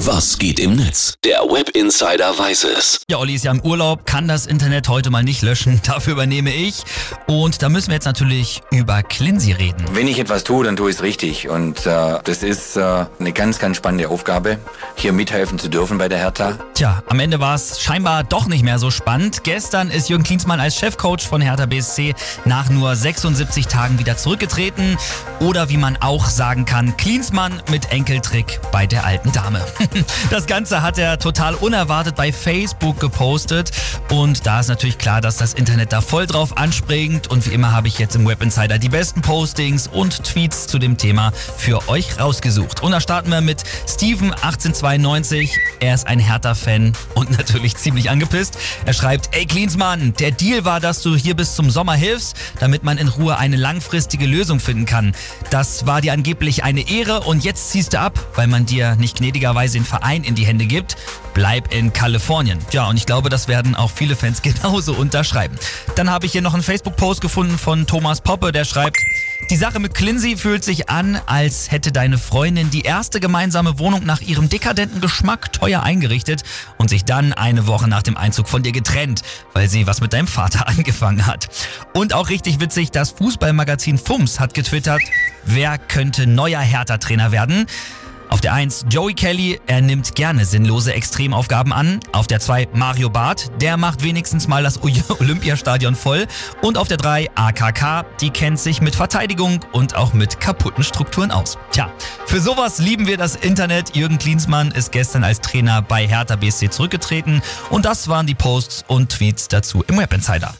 Was geht im Netz? Der Web Insider weiß es. Ja, Olli ist ja im Urlaub, kann das Internet heute mal nicht löschen. Dafür übernehme ich. Und da müssen wir jetzt natürlich über Clincy reden. Wenn ich etwas tue, dann tue ich es richtig. Und äh, das ist äh, eine ganz, ganz spannende Aufgabe, hier mithelfen zu dürfen bei der Hertha. Tja, am Ende war es scheinbar doch nicht mehr so spannend. Gestern ist Jürgen Klinsmann als Chefcoach von Hertha BSC nach nur 76 Tagen wieder zurückgetreten. Oder wie man auch sagen kann, Klinsmann mit Enkeltrick bei der alten Dame. Das Ganze hat er total unerwartet bei Facebook gepostet. Und da ist natürlich klar, dass das Internet da voll drauf anspringt. Und wie immer habe ich jetzt im Web Insider die besten Postings und Tweets zu dem Thema für euch rausgesucht. Und da starten wir mit Steven1892. Er ist ein Hertha-Fan und natürlich ziemlich angepisst. Er schreibt, ey Klinsmann, der Deal war, dass du hier bis zum Sommer hilfst, damit man in Ruhe eine langfristige Lösung finden kann. Das war dir angeblich eine Ehre und jetzt ziehst du ab, weil man dir nicht gnädigerweise den Verein in die Hände gibt. Bleib in Kalifornien. Ja, und ich glaube, das werden auch viele Fans genauso unterschreiben. Dann habe ich hier noch einen Facebook-Post gefunden von Thomas Poppe, der schreibt, die Sache mit Clincy fühlt sich an, als hätte deine Freundin die erste gemeinsame Wohnung nach ihrem dekadenten Geschmack teuer eingerichtet und sich dann eine Woche nach dem Einzug von dir getrennt, weil sie was mit deinem Vater angefangen hat. Und auch richtig witzig, das Fußballmagazin FUMS hat getwittert, wer könnte neuer Hertha-Trainer werden? Auf der 1 Joey Kelly, er nimmt gerne sinnlose Extremaufgaben an. Auf der 2 Mario Barth, der macht wenigstens mal das Olympiastadion voll. Und auf der 3 AKK, die kennt sich mit Verteidigung und auch mit kaputten Strukturen aus. Tja, für sowas lieben wir das Internet. Jürgen Klinsmann ist gestern als Trainer bei Hertha BSC zurückgetreten. Und das waren die Posts und Tweets dazu im Web Insider.